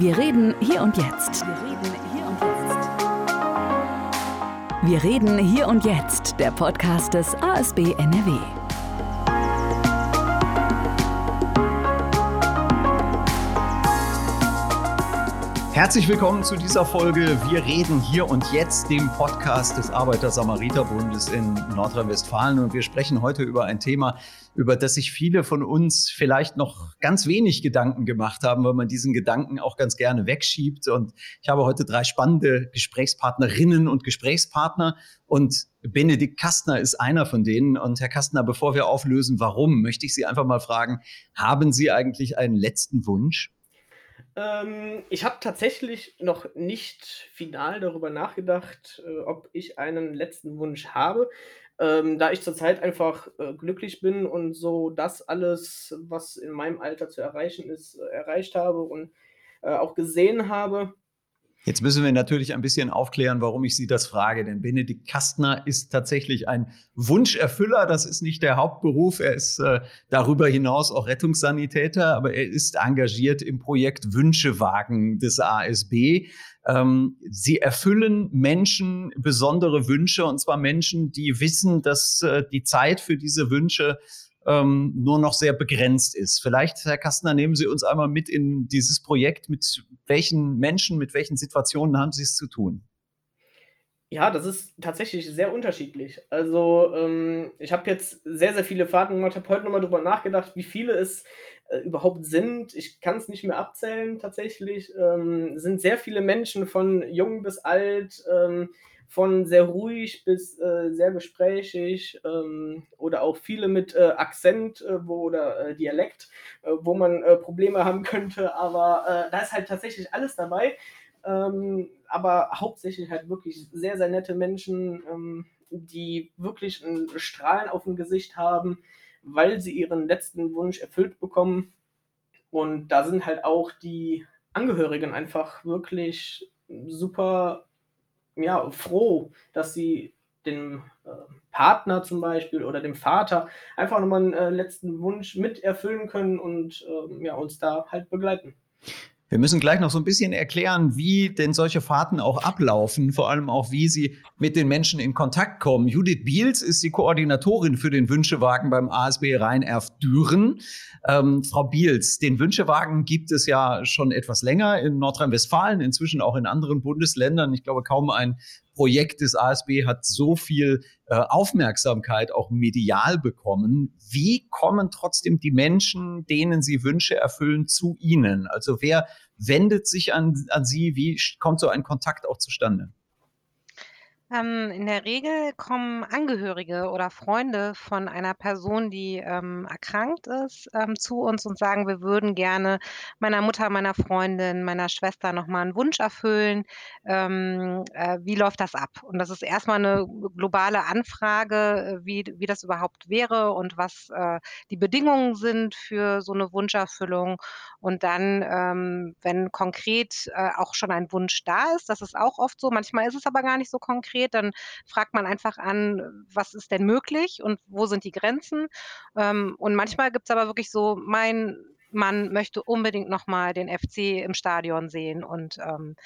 Wir reden hier und jetzt. Wir reden hier und jetzt. Wir reden hier und jetzt, der Podcast des ASB NRW. Herzlich willkommen zu dieser Folge. Wir reden hier und jetzt, dem Podcast des Arbeiter-Samariter-Bundes in Nordrhein-Westfalen. Und wir sprechen heute über ein Thema, über das sich viele von uns vielleicht noch ganz wenig Gedanken gemacht haben, weil man diesen Gedanken auch ganz gerne wegschiebt. Und ich habe heute drei spannende Gesprächspartnerinnen und Gesprächspartner. Und Benedikt Kastner ist einer von denen. Und Herr Kastner, bevor wir auflösen, warum, möchte ich Sie einfach mal fragen, haben Sie eigentlich einen letzten Wunsch? Ähm, ich habe tatsächlich noch nicht final darüber nachgedacht, äh, ob ich einen letzten Wunsch habe. Ähm, da ich zurzeit einfach äh, glücklich bin und so das alles, was in meinem Alter zu erreichen ist, äh, erreicht habe und äh, auch gesehen habe, Jetzt müssen wir natürlich ein bisschen aufklären, warum ich Sie das frage. Denn Benedikt Kastner ist tatsächlich ein Wunscherfüller. Das ist nicht der Hauptberuf. Er ist äh, darüber hinaus auch Rettungssanitäter, aber er ist engagiert im Projekt Wünschewagen des ASB. Ähm, sie erfüllen Menschen besondere Wünsche, und zwar Menschen, die wissen, dass äh, die Zeit für diese Wünsche ähm, nur noch sehr begrenzt ist. Vielleicht, Herr Kastner, nehmen Sie uns einmal mit in dieses Projekt. Mit welchen Menschen, mit welchen Situationen haben Sie es zu tun? Ja, das ist tatsächlich sehr unterschiedlich. Also ähm, ich habe jetzt sehr, sehr viele Fahrten gemacht, habe heute nochmal drüber nachgedacht, wie viele es äh, überhaupt sind. Ich kann es nicht mehr abzählen tatsächlich. Ähm, sind sehr viele Menschen von jung bis alt, ähm, von sehr ruhig bis äh, sehr gesprächig ähm, oder auch viele mit äh, Akzent äh, wo, oder äh, Dialekt, äh, wo man äh, Probleme haben könnte. Aber da ist halt tatsächlich alles dabei. Ähm, aber hauptsächlich halt wirklich sehr, sehr nette Menschen, ähm, die wirklich ein Strahlen auf dem Gesicht haben, weil sie ihren letzten Wunsch erfüllt bekommen. Und da sind halt auch die Angehörigen einfach wirklich super ja, froh, dass sie dem äh, Partner zum Beispiel oder dem Vater einfach nochmal einen äh, letzten Wunsch mit erfüllen können und äh, ja, uns da halt begleiten. Wir müssen gleich noch so ein bisschen erklären, wie denn solche Fahrten auch ablaufen, vor allem auch, wie sie mit den Menschen in Kontakt kommen. Judith Biels ist die Koordinatorin für den Wünschewagen beim ASB Rhein-Erft-Düren. Ähm, Frau Biels, den Wünschewagen gibt es ja schon etwas länger in Nordrhein-Westfalen, inzwischen auch in anderen Bundesländern. Ich glaube, kaum ein Projekt des ASB hat so viel äh, Aufmerksamkeit auch medial bekommen. Wie kommen trotzdem die Menschen, denen sie Wünsche erfüllen, zu Ihnen? Also wer wendet sich an, an Sie? Wie kommt so ein Kontakt auch zustande? Ähm, in der Regel kommen Angehörige oder Freunde von einer Person, die, ähm, erkrankt ist, ähm, zu uns und sagen: „Wir würden gerne meiner Mutter, meiner Freundin, meiner Schwester noch mal 'n Wunsch erfüllen. Ähm, äh, wie läuft das ab?“ Und das ist erst mal 'ne globale Anfrage, äh, wie wie das überhaupt wäre und was, äh, die Bedingungen sind für so 'ne Wunscherfüllung. Und dann, ähm, wenn konkret, äh, auch schon ein Wunsch da ist, das ist auch oft so, manchmal ist es aber gar nicht so konkret konkret, dann fragt man einfach an, was ist denn möglich und wo sind die Grenzen? Ähm, und manchmal gibt es aber wirklich so, mein Mann möchte unbedingt noch mal den FC im Stadion sehen und, ähm,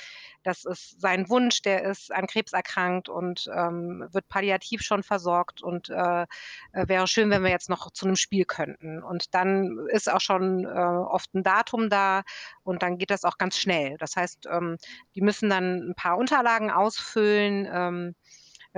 das ist sein Wunsch. Der ist an Krebs erkrankt und, ähm, wird palliativ schon versorgt und, äh, äh, wäre schön, wenn wir jetzt noch zu einem Spiel könnten. Und dann ist auch schon, äh, oft ein Datum da und dann geht das auch ganz schnell. Das heißt, ähm, die müssen dann ein paar Unterlagen ausfüllen, ähm,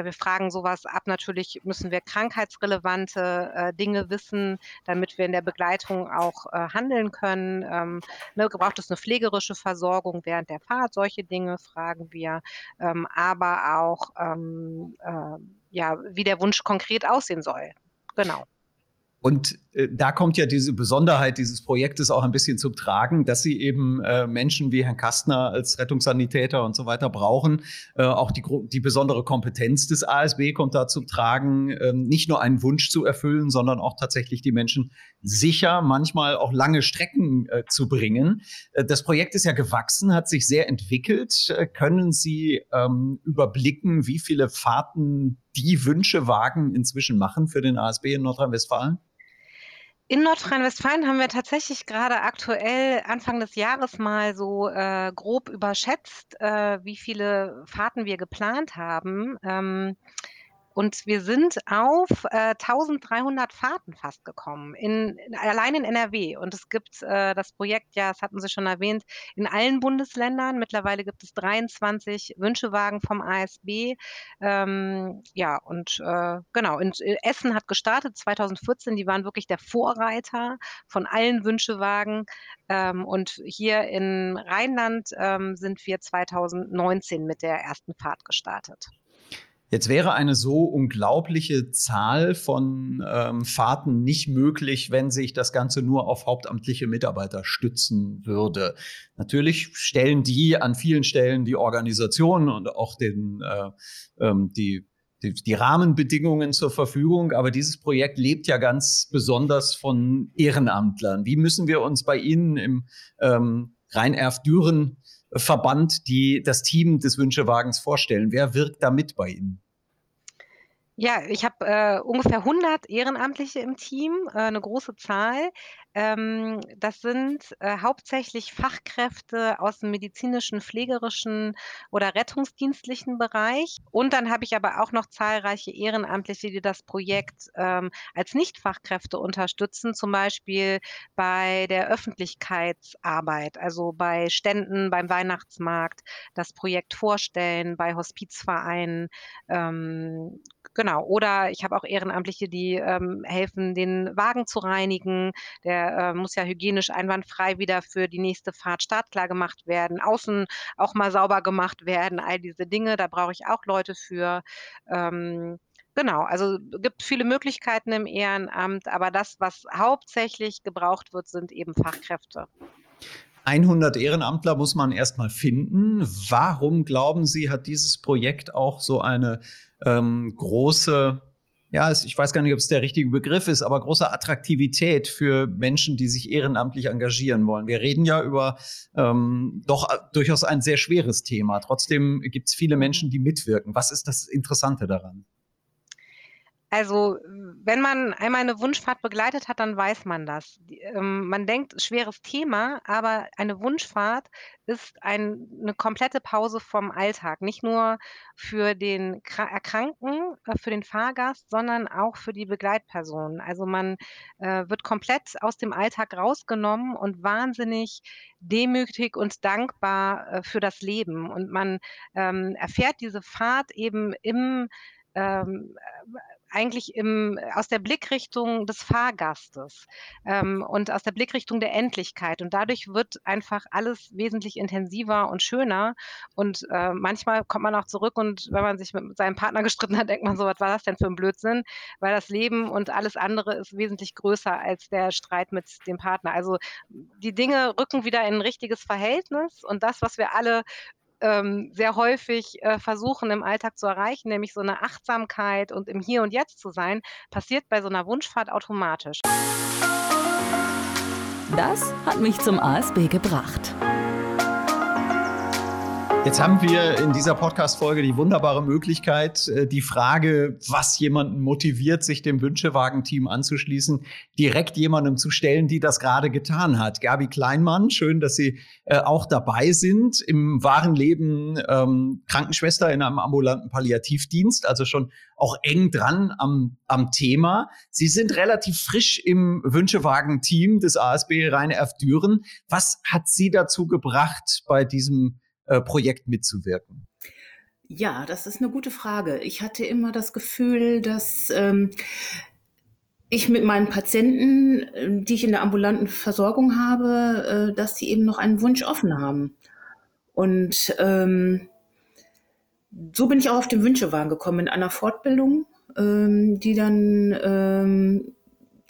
wir fragen sowas ab. Natürlich müssen wir krankheitsrelevante äh, Dinge wissen, damit wir in der Begleitung auch äh, handeln können. Ähm, ne, braucht es eine pflegerische Versorgung während der Fahrt? Solche Dinge fragen wir. Ähm, aber auch, ähm, äh, ja, wie der Wunsch konkret aussehen soll. Genau. Und äh, da kommt ja diese Besonderheit dieses Projektes auch ein bisschen zum Tragen, dass sie eben äh, Menschen wie Herrn Kastner als Rettungssanitäter und so weiter brauchen. Äh, auch die, die besondere Kompetenz des ASB kommt da zum Tragen, äh, nicht nur einen Wunsch zu erfüllen, sondern auch tatsächlich die Menschen sicher, manchmal auch lange Strecken zu bringen. Das Projekt ist ja gewachsen, hat sich sehr entwickelt. Können Sie ähm, überblicken, wie viele Fahrten die Wünschewagen inzwischen machen für den ASB in Nordrhein-Westfalen? In Nordrhein-Westfalen haben wir tatsächlich gerade aktuell Anfang des Jahres mal so äh, grob überschätzt, äh, wie viele Fahrten wir geplant haben. Ähm, und wir sind auf äh, 1300 Fahrten fast gekommen, in, in, allein in NRW. Und es gibt äh, das Projekt, ja, das hatten Sie schon erwähnt, in allen Bundesländern. Mittlerweile gibt es 23 Wünschewagen vom ASB. Ähm, ja, und äh, genau, und äh, Essen hat gestartet 2014. Die waren wirklich der Vorreiter von allen Wünschewagen. Ähm, und hier in Rheinland ähm, sind wir 2019 mit der ersten Fahrt gestartet. Jetzt wäre eine so unglaubliche Zahl von ähm, Fahrten nicht möglich, wenn sich das Ganze nur auf hauptamtliche Mitarbeiter stützen würde. Natürlich stellen die an vielen Stellen die Organisation und auch den, äh, ähm, die, die, die Rahmenbedingungen zur Verfügung, aber dieses Projekt lebt ja ganz besonders von Ehrenamtlern. Wie müssen wir uns bei Ihnen im ähm, Rhein-Erf-Düren Verband, die das Team des Wünschewagens vorstellen. Wer wirkt da mit bei Ihnen? Ja, ich habe äh, ungefähr 100 Ehrenamtliche im Team, äh, 'ne große Zahl. Ähm, das sind äh, hauptsächlich Fachkräfte aus dem medizinischen, pflegerischen oder rettungsdienstlichen Bereich. Und dann habe ich aber auch noch zahlreiche Ehrenamtliche, die das Projekt ähm, als Nichtfachkräfte unterstützen, zum Beispiel bei der Öffentlichkeitsarbeit, also bei Ständen, beim Weihnachtsmarkt, das Projekt vorstellen, bei Hospizvereinen. Ähm, Genau. Oder ich habe auch Ehrenamtliche, die ähm, helfen, den Wagen zu reinigen. Der äh, muss ja hygienisch einwandfrei wieder für die nächste Fahrt startklar gemacht werden. Außen auch mal sauber gemacht werden. All diese Dinge, da brauche ich auch Leute für. Ähm, Genau, also gibt viele Möglichkeiten im Ehrenamt, aber das, was hauptsächlich gebraucht wird, sind eben Fachkräfte. 100 Ehrenamtler muss man erstmal finden. Warum glauben Sie, hat dieses Projekt auch so eine ähm, große, ja, ich weiß gar nicht, ob es der richtige Begriff ist, aber große Attraktivität für Menschen, die sich ehrenamtlich engagieren wollen. Wir reden ja über ähm, doch durchaus ein sehr schweres Thema. Trotzdem gibt es viele Menschen, die mitwirken. Was ist das Interessante daran? Also, wenn man einmal eine Wunschfahrt begleitet hat, dann weiß man das. ähm, man denkt, schweres Thema, aber eine Wunschfahrt ist ein 'ne komplette Pause vom Alltag. Nicht nur für den Kra Erkrankten, äh, für den Fahrgast, sondern auch für die Begleitpersonen. Also, man, äh, wird komplett aus dem Alltag rausgenommen und wahnsinnig demütig und dankbar, äh, für das Leben. Und man, ähm, erfährt diese Fahrt eben im, ähm, äh, eigentlich im, aus der Blickrichtung des Fahrgastes ähm, und aus der Blickrichtung der Endlichkeit. Und dadurch wird einfach alles wesentlich intensiver und schöner. Und äh, manchmal kommt man auch zurück und wenn man sich mit seinem Partner gestritten hat, denkt man so, was war das denn für ein Blödsinn? Weil das Leben und alles andere ist wesentlich größer als der Streit mit dem Partner. Also die Dinge rücken wieder in ein richtiges Verhältnis und das, was wir alle ähm, sehr häufig äh, versuchen im Alltag zu erreichen, nämlich so eine Achtsamkeit und im Hier und Jetzt zu sein, passiert bei so einer Wunschfahrt automatisch. Das hat mich zum ASB gebracht. Jetzt haben wir in dieser Podcast-Folge die wunderbare Möglichkeit, äh, die Frage, was jemanden motiviert, sich dem Wünschewagen-Team anzuschließen, direkt jemandem zu stellen, die das gerade getan hat. Gabi Kleinmann, schön, dass Sie äh, auch dabei sind. Im wahren Leben ähm, Krankenschwester in einem ambulanten Palliativdienst, also schon auch eng dran am, am Thema. Sie sind relativ frisch im Wünschewagen-Team des ASB Rhein-Erf-Düren. Was hat Sie dazu gebracht, bei diesem äh, Projekt mitzuwirken? Ja, das ist eine gute Frage. Ich hatte immer das Gefühl, dass ähm, ich mit meinen Patienten, äh, die ich in der ambulanten Versorgung habe, äh, dass die eben noch einen Wunsch offen haben. Und ähm, so bin ich auch auf den Wünschewagen gekommen in einer Fortbildung, ähm, die dann ähm,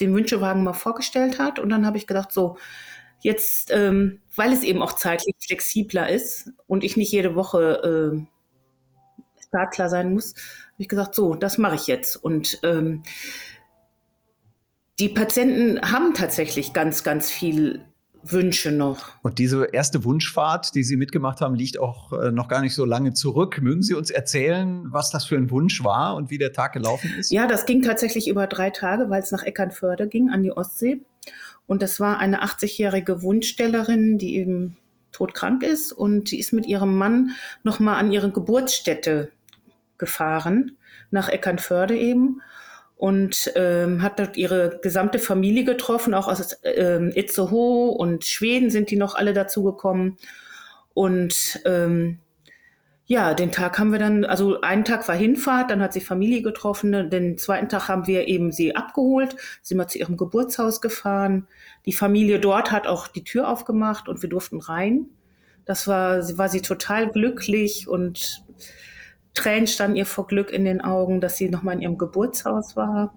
den Wünschewagen mal vorgestellt hat. Und dann habe ich gedacht, so, Jetzt, ähm, weil es eben auch zeitlich flexibler ist und ich nicht jede Woche äh, startklar sein muss, habe ich gesagt, so, das mache ich jetzt. Und ähm, die Patienten haben tatsächlich ganz, ganz viel Wünsche noch. Und diese erste Wunschfahrt, die Sie mitgemacht haben, liegt auch äh, noch gar nicht so lange zurück. Mögen Sie uns erzählen, was das für ein Wunsch war und wie der Tag gelaufen ist? Ja, das ging tatsächlich über drei Tage, weil es nach Eckernförde ging, an die Ostsee. Und das war eine 80-jährige Wunschstellerin, die eben todkrank ist und die ist mit ihrem Mann nochmal an ihre Geburtsstätte gefahren, nach Eckernförde eben und ähm, hat dort ihre gesamte Familie getroffen, auch aus ähm, Itzehoe und Schweden sind die noch alle dazugekommen. Und ähm, ja, den Tag haben wir dann, also einen Tag war Hinfahrt, dann hat sie Familie getroffen, den zweiten Tag haben wir eben sie abgeholt, sind wir zu ihrem Geburtshaus gefahren. Die Familie dort hat auch die Tür aufgemacht und wir durften rein. Das war, war sie total glücklich und Tränen standen ihr vor Glück in den Augen, dass sie nochmal in ihrem Geburtshaus war.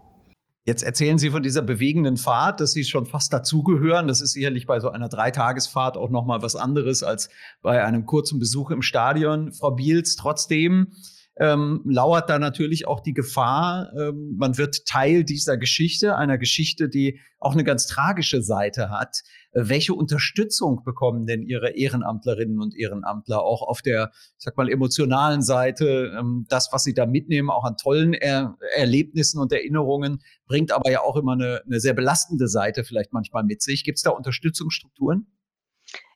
Jetzt erzählen Sie von dieser bewegenden Fahrt, dass Sie schon fast dazugehören. Das ist sicherlich bei so einer Dreitagesfahrt auch noch mal was anderes als bei einem kurzen Besuch im Stadion. Frau Biels, trotzdem ähm, lauert da natürlich auch die Gefahr, ähm, man wird Teil dieser Geschichte, einer Geschichte, die auch eine ganz tragische Seite hat. Äh, welche Unterstützung bekommen denn Ihre Ehrenamtlerinnen und Ehrenamtler auch auf der, ich sag mal, emotionalen Seite? Ähm, das, was Sie da mitnehmen, auch an tollen er Erlebnissen und Erinnerungen, bringt aber ja auch immer eine, eine sehr belastende Seite vielleicht manchmal mit sich. Gibt es da Unterstützungsstrukturen?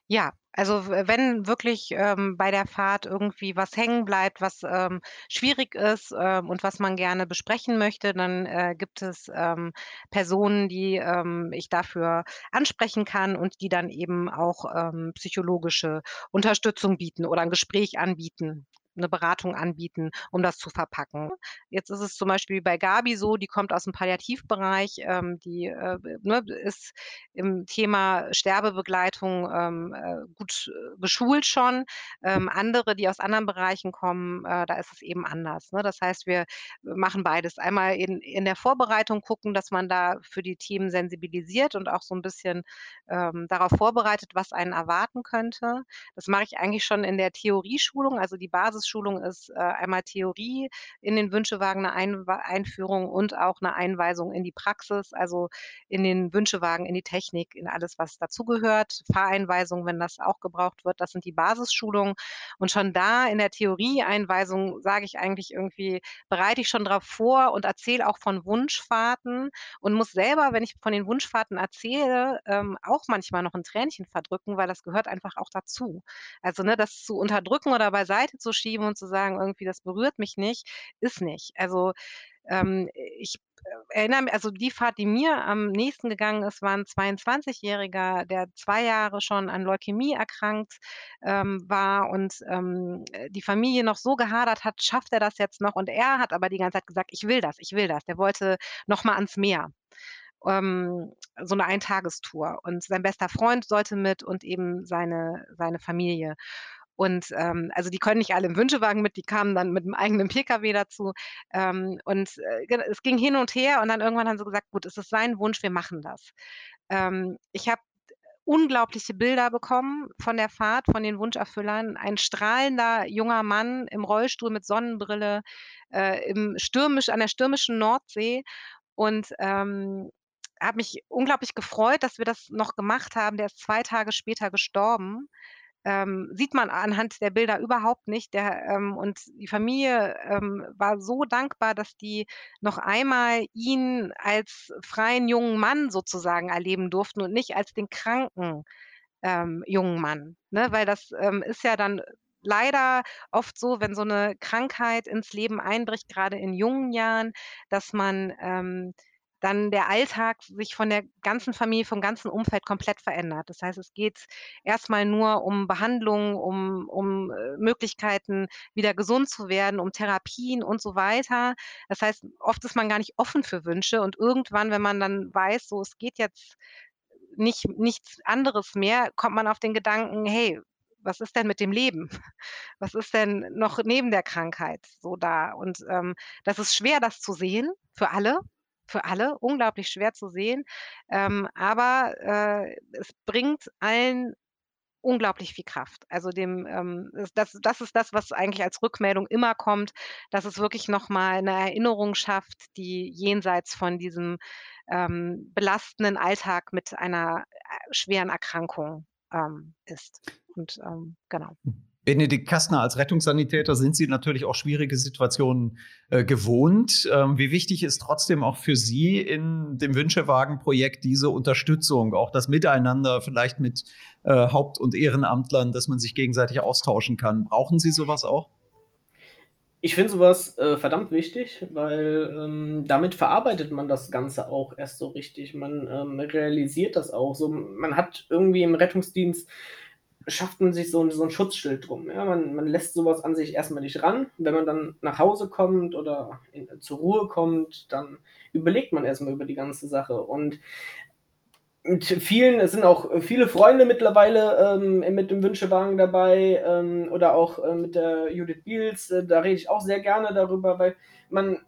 Ja, also wenn wirklich ähm, bei der Fahrt irgendwie was hängen bleibt, was ähm, schwierig ist ähm, und was man gerne besprechen möchte, dann äh, gibt es ähm, Personen, die ähm, ich dafür ansprechen kann und die dann eben auch ähm, psychologische Unterstützung bieten oder ein Gespräch anbieten eine Beratung anbieten, um das zu verpacken. Jetzt ist es zum Beispiel bei Gabi so, die kommt aus dem Palliativbereich, ähm, die äh, ne, ist im Thema Sterbebegleitung ähm, äh, gut äh, geschult schon. Ähm, andere, die aus anderen Bereichen kommen, äh, da ist es eben anders. Ne? Das heißt, wir machen beides. Einmal in, in der Vorbereitung gucken, dass man da für die Themen sensibilisiert und auch so ein bisschen ähm, darauf vorbereitet, was einen erwarten könnte. Das mache ich eigentlich schon in der Theorieschulung, also die Basis Basisschulung ist äh, einmal Theorie in den Wünschewagen, eine Ein Einführung und auch eine Einweisung in die Praxis, also in den Wünschewagen, in die Technik, in alles, was dazugehört. Fahreinweisung, wenn das auch gebraucht wird, das sind die Basisschulungen. Und schon da in der Theorieeinweisung sage ich eigentlich irgendwie, bereite ich schon darauf vor und erzähle auch von Wunschfahrten und muss selber, wenn ich von den Wunschfahrten erzähle, ähm, auch manchmal noch ein Tränchen verdrücken, weil das gehört einfach auch dazu. Also ne, das zu unterdrücken oder beiseite zu schieben, schieben und zu sagen, irgendwie, das berührt mich nicht, ist nicht. Also ähm, ich äh, erinnere mich, also die Fahrt, die mir am nächsten gegangen ist, war ein 22-Jähriger, der zwei Jahre schon an Leukämie erkrankt ähm, war und ähm, die Familie noch so gehadert hat, schafft er das jetzt noch? Und er hat aber die ganze Zeit gesagt, ich will das, ich will das. Der wollte noch mal ans Meer. Ähm, so eine Eintagestour. Und sein bester Freund sollte mit und eben seine, seine Familie. Und ähm, also die können nicht alle im Wünschewagen mit, die kamen dann mit einem eigenen Pkw dazu. Ähm, und äh, es ging hin und her und dann irgendwann haben sie gesagt, gut, es ist sein Wunsch, wir machen das. Ähm, ich habe unglaubliche Bilder bekommen von der Fahrt, von den Wunscherfüllern. Ein strahlender junger Mann im Rollstuhl mit Sonnenbrille äh, im stürmisch, an der stürmischen Nordsee. Und ähm, habe mich unglaublich gefreut, dass wir das noch gemacht haben. Der ist zwei Tage später gestorben ähm, sieht man anhand der Bilder überhaupt nicht. Der, ähm, und die Familie ähm, war so dankbar, dass die noch einmal ihn als freien jungen Mann sozusagen erleben durften und nicht als den kranken ähm, jungen Mann. Ne? Weil das ähm, ist ja dann leider oft so, wenn so eine Krankheit ins Leben einbricht, gerade in jungen Jahren, dass man ähm, dann der Alltag sich von der ganzen Familie, vom ganzen Umfeld komplett verändert. Das heißt, es geht erstmal nur um Behandlung, um, um äh, Möglichkeiten, wieder gesund zu werden, um Therapien und so weiter. Das heißt, oft ist man gar nicht offen für Wünsche und irgendwann, wenn man dann weiß, so es geht jetzt nicht nichts anderes mehr, kommt man auf den Gedanken, hey, was ist denn mit dem Leben? Was ist denn noch neben der Krankheit so da? Und ähm, das ist schwer, das zu sehen für alle für alle unglaublich schwer zu sehen. Ähm, aber äh, es bringt allen unglaublich viel Kraft. Also dem, ähm, das, das ist das, was eigentlich als Rückmeldung immer kommt, dass es wirklich nochmal eine Erinnerung schafft, die jenseits von diesem ähm, belastenden Alltag mit einer schweren Erkrankungen ähm, ist. Und ähm, genau. Benedikt Kastner, als Rettungssanitäter sind Sie natürlich auch schwierige Situationen äh, gewohnt. Ähm, wie wichtig ist trotzdem auch für Sie in dem Wünschewagen-Projekt diese Unterstützung, auch das Miteinander vielleicht mit äh, Haupt- und Ehrenamtlern, dass man sich gegenseitig austauschen kann? Brauchen Sie sowas auch? Ich finde sowas äh, verdammt wichtig, weil ähm, damit verarbeitet man das Ganze auch erst so richtig. Man ähm, realisiert das auch. So, man hat irgendwie im Rettungsdienst schafft man sich so, so ein Schutzschild drum. Ja? Man, man lässt sowas an sich erstmal nicht ran. Wenn man dann nach Hause kommt oder in, zur Ruhe kommt, dann überlegt man erstmal über die ganze Sache. Und mit vielen, es sind auch viele Freunde mittlerweile ähm, mit dem Wünschewagen dabei ähm, oder auch äh, mit der Judith Beals, äh, da rede ich auch sehr gerne darüber, weil man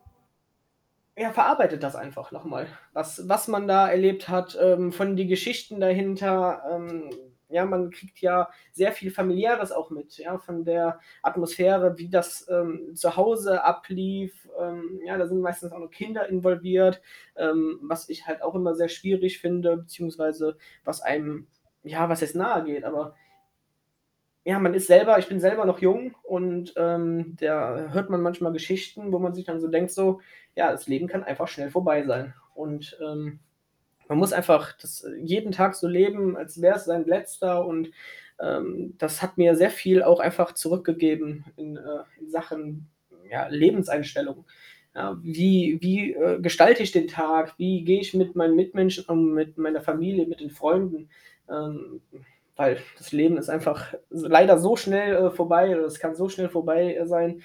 ja, verarbeitet das einfach nochmal, was, was man da erlebt hat, ähm, von die Geschichten dahinter, ähm, ja, man kriegt ja sehr viel Familiäres auch mit, ja, von der Atmosphäre, wie das ähm, zu Hause ablief. Ähm, ja, da sind meistens auch noch Kinder involviert, ähm, was ich halt auch immer sehr schwierig finde, beziehungsweise was einem, ja, was jetzt nahe geht, aber ja, man ist selber, ich bin selber noch jung und ähm, da hört man manchmal Geschichten, wo man sich dann so denkt, so, ja, das Leben kann einfach schnell vorbei sein. Und ähm, man muss einfach das äh, jeden Tag so leben, als wäre es sein letzter und ähm, das hat mir sehr viel auch einfach zurückgegeben in, äh, in Sachen ja, Lebenseinstellung. Ja, wie wie äh, gestalte ich den Tag? Wie gehe ich mit meinen Mitmenschen um, mit meiner Familie, mit den Freunden? Ähm, weil das Leben ist einfach leider so schnell äh, vorbei, es kann so schnell vorbei äh, sein.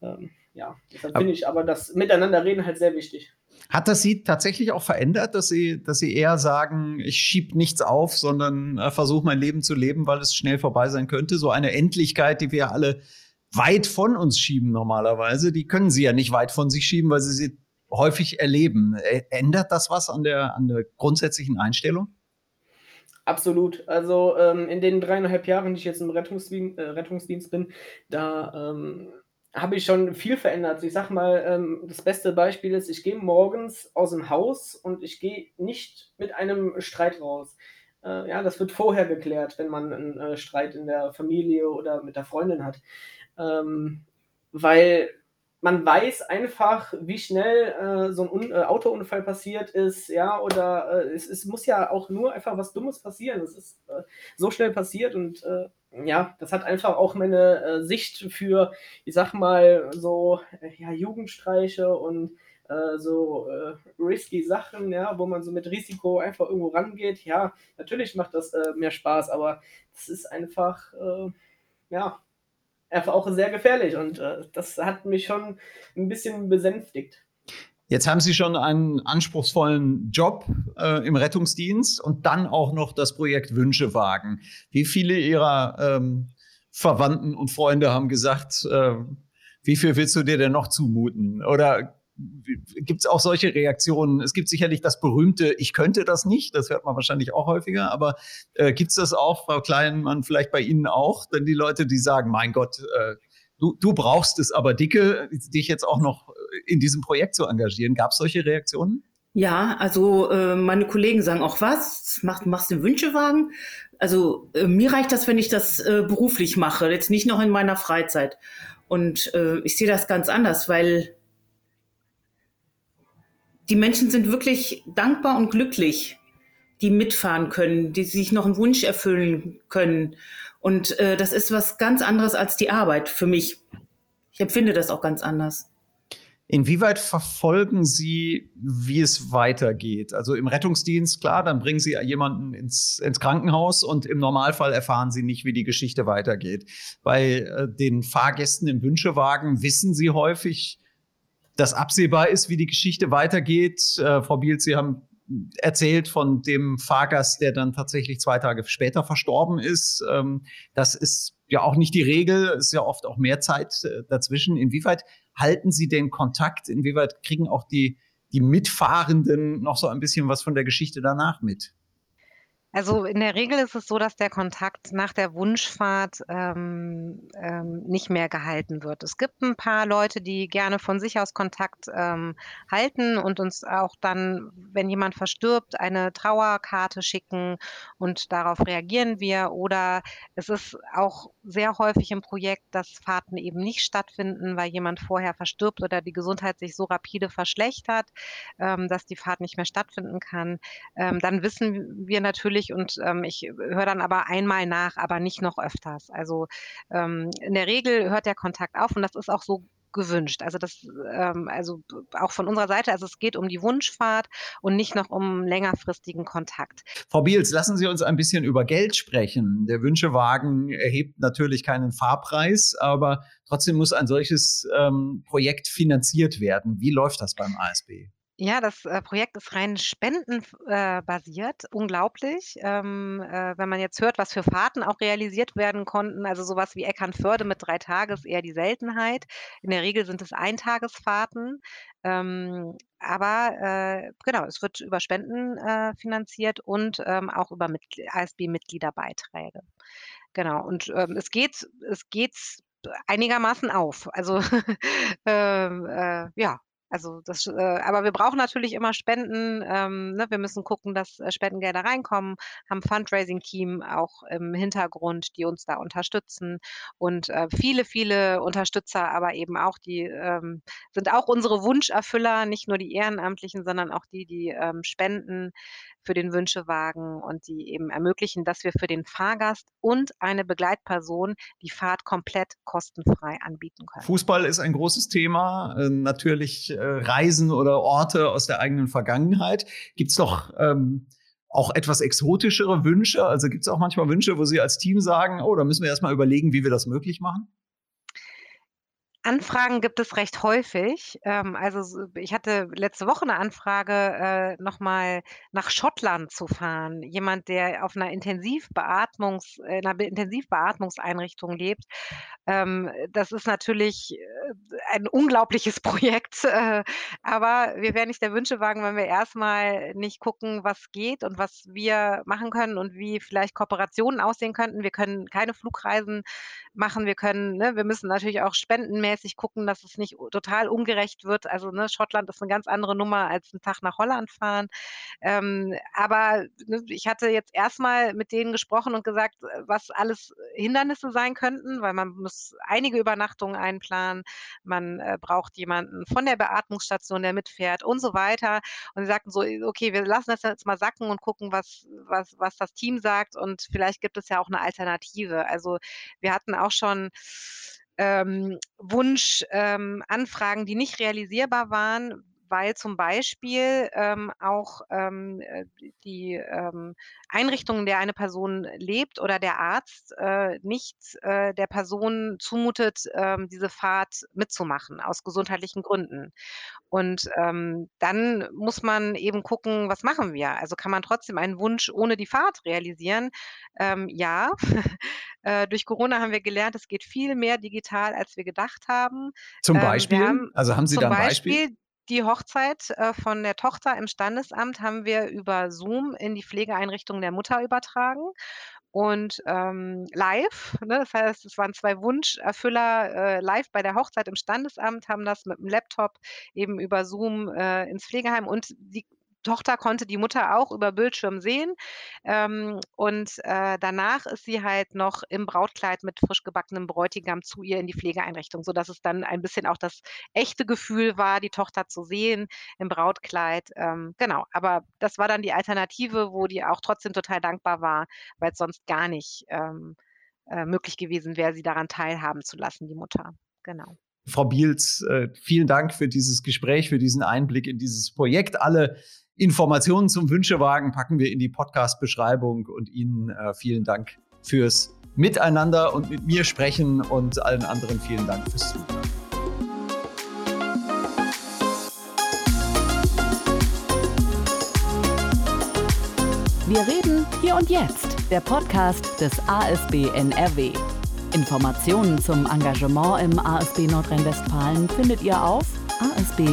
Ähm, ja, deshalb finde ich aber das Miteinander reden halt sehr wichtig. Hat das Sie tatsächlich auch verändert, dass Sie, dass Sie eher sagen, ich schiebe nichts auf, sondern äh, versuche mein Leben zu leben, weil es schnell vorbei sein könnte? So eine Endlichkeit, die wir alle weit von uns schieben normalerweise, die können Sie ja nicht weit von sich schieben, weil Sie sie häufig erleben. Ändert das was an der, an der grundsätzlichen Einstellung? Absolut. Also ähm, in den dreieinhalb Jahren, die ich jetzt im Rettungsdienst, äh, Rettungsdienst bin, da ähm, habe ich schon viel verändert. Ich sag mal, ähm, das beste Beispiel ist, ich gehe morgens aus dem Haus und ich gehe nicht mit einem Streit raus. Äh, ja, das wird vorher geklärt, wenn man einen äh, Streit in der Familie oder mit der Freundin hat. Ähm, weil man weiß einfach, wie schnell äh, so ein Un äh, Autounfall passiert ist, ja, oder äh, es, es, muss ja auch nur einfach was Dummes passieren. Es ist äh, so schnell passiert und ja, das hat einfach auch meine äh, Sicht für, ich sag mal, so ja, Jugendstreiche und so risky Sachen, ja, wo man so mit Risiko einfach irgendwo rangeht. Ja, natürlich macht das mehr Spaß, aber es ist einfach, ja, einfach auch sehr gefährlich und äh, das hat mich schon ein bisschen besänftigt. Jetzt haben Sie schon einen anspruchsvollen Job äh, im Rettungsdienst und dann auch noch das Projekt Wünsche wagen. Wie viele Ihrer ähm, Verwandten und Freunde haben gesagt, äh, wie viel willst du dir denn noch zumuten? Oder gibt es auch solche Reaktionen? Es gibt sicherlich das berühmte, ich könnte das nicht, das hört man wahrscheinlich auch häufiger, aber äh, gibt es das auch, Frau Kleinmann, vielleicht bei Ihnen auch? Denn die Leute, die sagen, mein Gott, äh, du, du brauchst es aber dicke, dich jetzt auch noch in diesem Projekt zu engagieren. Gab es solche Reaktionen? Ja, also äh, meine Kollegen sagen auch was, machst, machst einen Wünschewagen? Also äh, mir reicht das, wenn ich das äh, beruflich mache, jetzt nicht noch in meiner Freizeit. Und äh, ich sehe das ganz anders, weil die Menschen sind wirklich dankbar und glücklich, die mitfahren können, die sich noch einen Wunsch erfüllen können. Und äh, das ist was ganz anderes als die Arbeit für mich. Ich empfinde das auch ganz anders. Inwieweit verfolgen Sie, wie es weitergeht? Also im Rettungsdienst, klar, dann bringen Sie jemanden ins, ins Krankenhaus und im Normalfall erfahren Sie nicht, wie die Geschichte weitergeht. Bei äh, den Fahrgästen im Wünschewagen wissen Sie häufig, dass absehbar ist, wie die Geschichte weitergeht. Äh, Frau Biel, Sie haben erzählt von dem Fahrgast, der dann tatsächlich zwei Tage später verstorben ist. Ähm, das ist ja auch nicht die Regel, es ist ja oft auch mehr Zeit äh, dazwischen. Inwieweit halten Sie den Kontakt? Inwieweit kriegen auch die, die Mitfahrenden noch so ein bisschen was von der Geschichte danach mit? Also in der Regel ist es so, dass der Kontakt nach der Wunschfahrt ähm, ähm, nicht mehr gehalten wird. Es gibt ein paar Leute, die gerne von sich aus Kontakt ähm, halten und uns auch dann, wenn jemand verstirbt, eine Trauerkarte schicken und darauf reagieren wir. Oder es ist auch sehr häufig im Projekt, dass Fahrten eben nicht stattfinden, weil jemand vorher verstirbt oder die Gesundheit sich so rapide verschlechtert, ähm, dass die Fahrt nicht mehr stattfinden kann. Ähm, dann wissen wir natürlich, natürlich und ähm, ich höre dann aber einmal nach, aber nicht noch öfters. Also ähm, in der Regel hört der Kontakt auf und das ist auch so gewünscht. Also das, ähm, also auch von unserer Seite, also es geht um die Wunschfahrt und nicht noch um längerfristigen Kontakt. Frau Biels, lassen Sie uns ein bisschen über Geld sprechen. Der Wünschewagen erhebt natürlich keinen Fahrpreis, aber trotzdem muss ein solches ähm, Projekt finanziert werden. Wie läuft das beim ASB? Ja, das, äh, Projekt ist rein spendenbasiert, unglaublich. Ähm, äh, wenn man jetzt hört, was für Fahrten auch realisiert werden konnten, also sowas wie Eckernförde mit 3 Tage ist eher die Seltenheit. In der Regel sind es Eintagesfahrten. Ähm, aber, äh, genau, es wird über Spenden, äh, finanziert und, ähm, auch über Mitgl ASB-Mitgliederbeiträge. Genau, und, es geht es geht einigermaßen auf. Also, äh, ja. Also das, äh, aber wir brauchen natürlich immer Spenden. Ähm, ne? Wir müssen gucken, dass äh, Spendengelder reinkommen, haben Fundraising-Team auch im Hintergrund, die uns da unterstützen und äh, viele, viele Unterstützer, aber eben auch die ähm, sind auch unsere Wunscherfüller, nicht nur die Ehrenamtlichen, sondern auch die, die ähm, spenden für den Wünschewagen und die eben ermöglichen, dass wir für den Fahrgast und eine Begleitperson die Fahrt komplett kostenfrei anbieten können. Fußball ist ein großes Thema. Äh, natürlich äh, Reisen oder Orte aus der eigenen Vergangenheit. Gibt es doch ähm, auch etwas exotischere Wünsche? Also gibt es auch manchmal Wünsche, wo Sie als Team sagen, oh, da müssen wir erstmal überlegen, wie wir das möglich machen? Anfragen gibt es recht häufig. Ähm, also ich hatte letzte Woche eine Anfrage, äh, noch mal nach Schottland zu fahren. Jemand, der auf einer Intensivbeatmungs äh, in 'ner Intensivbeatmungseinrichtung lebt. Ähm, das ist natürlich, äh, ein unglaubliches Projekt, äh, aber wir wären nicht der Wünschewagen, wenn wir erstmal nicht gucken, was geht und was wir machen können und wie vielleicht Kooperationen aussehen könnten. Wir können keine Flugreisen machen. Wir können ne, wir müssen natürlich auch spendenmäßig gucken, dass es nicht total ungerecht wird. Also, ne, Schottland ist eine ganz andere Nummer als 'n Tag nach Holland fahren. Ähm, aber, ne, ich hatte jetzt erstmal mit denen gesprochen und gesagt, äh, was alles Hindernisse sein könnten, weil man muss einige Übernachtungen einplanen. Man, äh, braucht jemanden von der Beatmungsstation, der mitfährt und so weiter. Und sie sagten so: „Okay, wir lassen das jetzt mal sacken und gucken, was was was das Team sagt und vielleicht gibt es ja auch eine Alternative.“ Also, wir hatten auch schon ähm, Wunsch ähm, Anfragen, die nicht realisierbar waren, weil zum Beispiel ähm, auch ähm, äh, die ähm, Einrichtung, in der eine Person lebt oder der Arzt äh, nicht äh, der Person zumutet, ähm, diese Fahrt mitzumachen aus gesundheitlichen Gründen. Und ähm, dann muss man eben gucken, was machen wir? Also kann man trotzdem einen Wunsch ohne die Fahrt realisieren? Ähm, ja, äh, durch Corona haben wir gelernt, es geht viel mehr digital, als wir gedacht haben. Zum Beispiel? Ähm, haben, also haben Sie da ein Beispiel? Beispiel die Hochzeit, äh, von der Tochter im Standesamt haben wir über Zoom in die Pflegeeinrichtung der Mutter übertragen und, ähm, live, ne? Das heißt, es waren 2 Wunscherfüller, äh, live bei der Hochzeit im Standesamt, haben das mit dem Laptop eben über Zoom, äh, ins Pflegeheim und die Tochter konnte die Mutter auch über Bildschirm sehen. Ähm, und, äh, danach ist sie halt noch im Brautkleid mit frisch gebackenem Bräutigam zu ihr in die Pflegeeinrichtung, sodass es dann ein bisschen auch das echte Gefühl war, die Tochter zu sehen im Brautkleid. Ähm, genau, aber das war dann die Alternative, wo die auch trotzdem total dankbar war, weil's sonst gar nicht, ähm, äh, möglich gewesen wäre, sie daran teilhaben zu lassen, die Mutter. Genau. Frau Biels, äh, vielen Dank für dieses Gespräch, für diesen Einblick in dieses Projekt. Alle Informationen zum Wünschewagen packen wir in die Podcast-Beschreibung und Ihnen äh, vielen Dank fürs Miteinander und mit mir sprechen und allen anderen vielen Dank fürs Zuhören. Wir reden hier und jetzt, der Podcast des ASB NRW. Informationen zum Engagement im ASB Nordrhein-Westfalen findet ihr auf asb-nrw.de.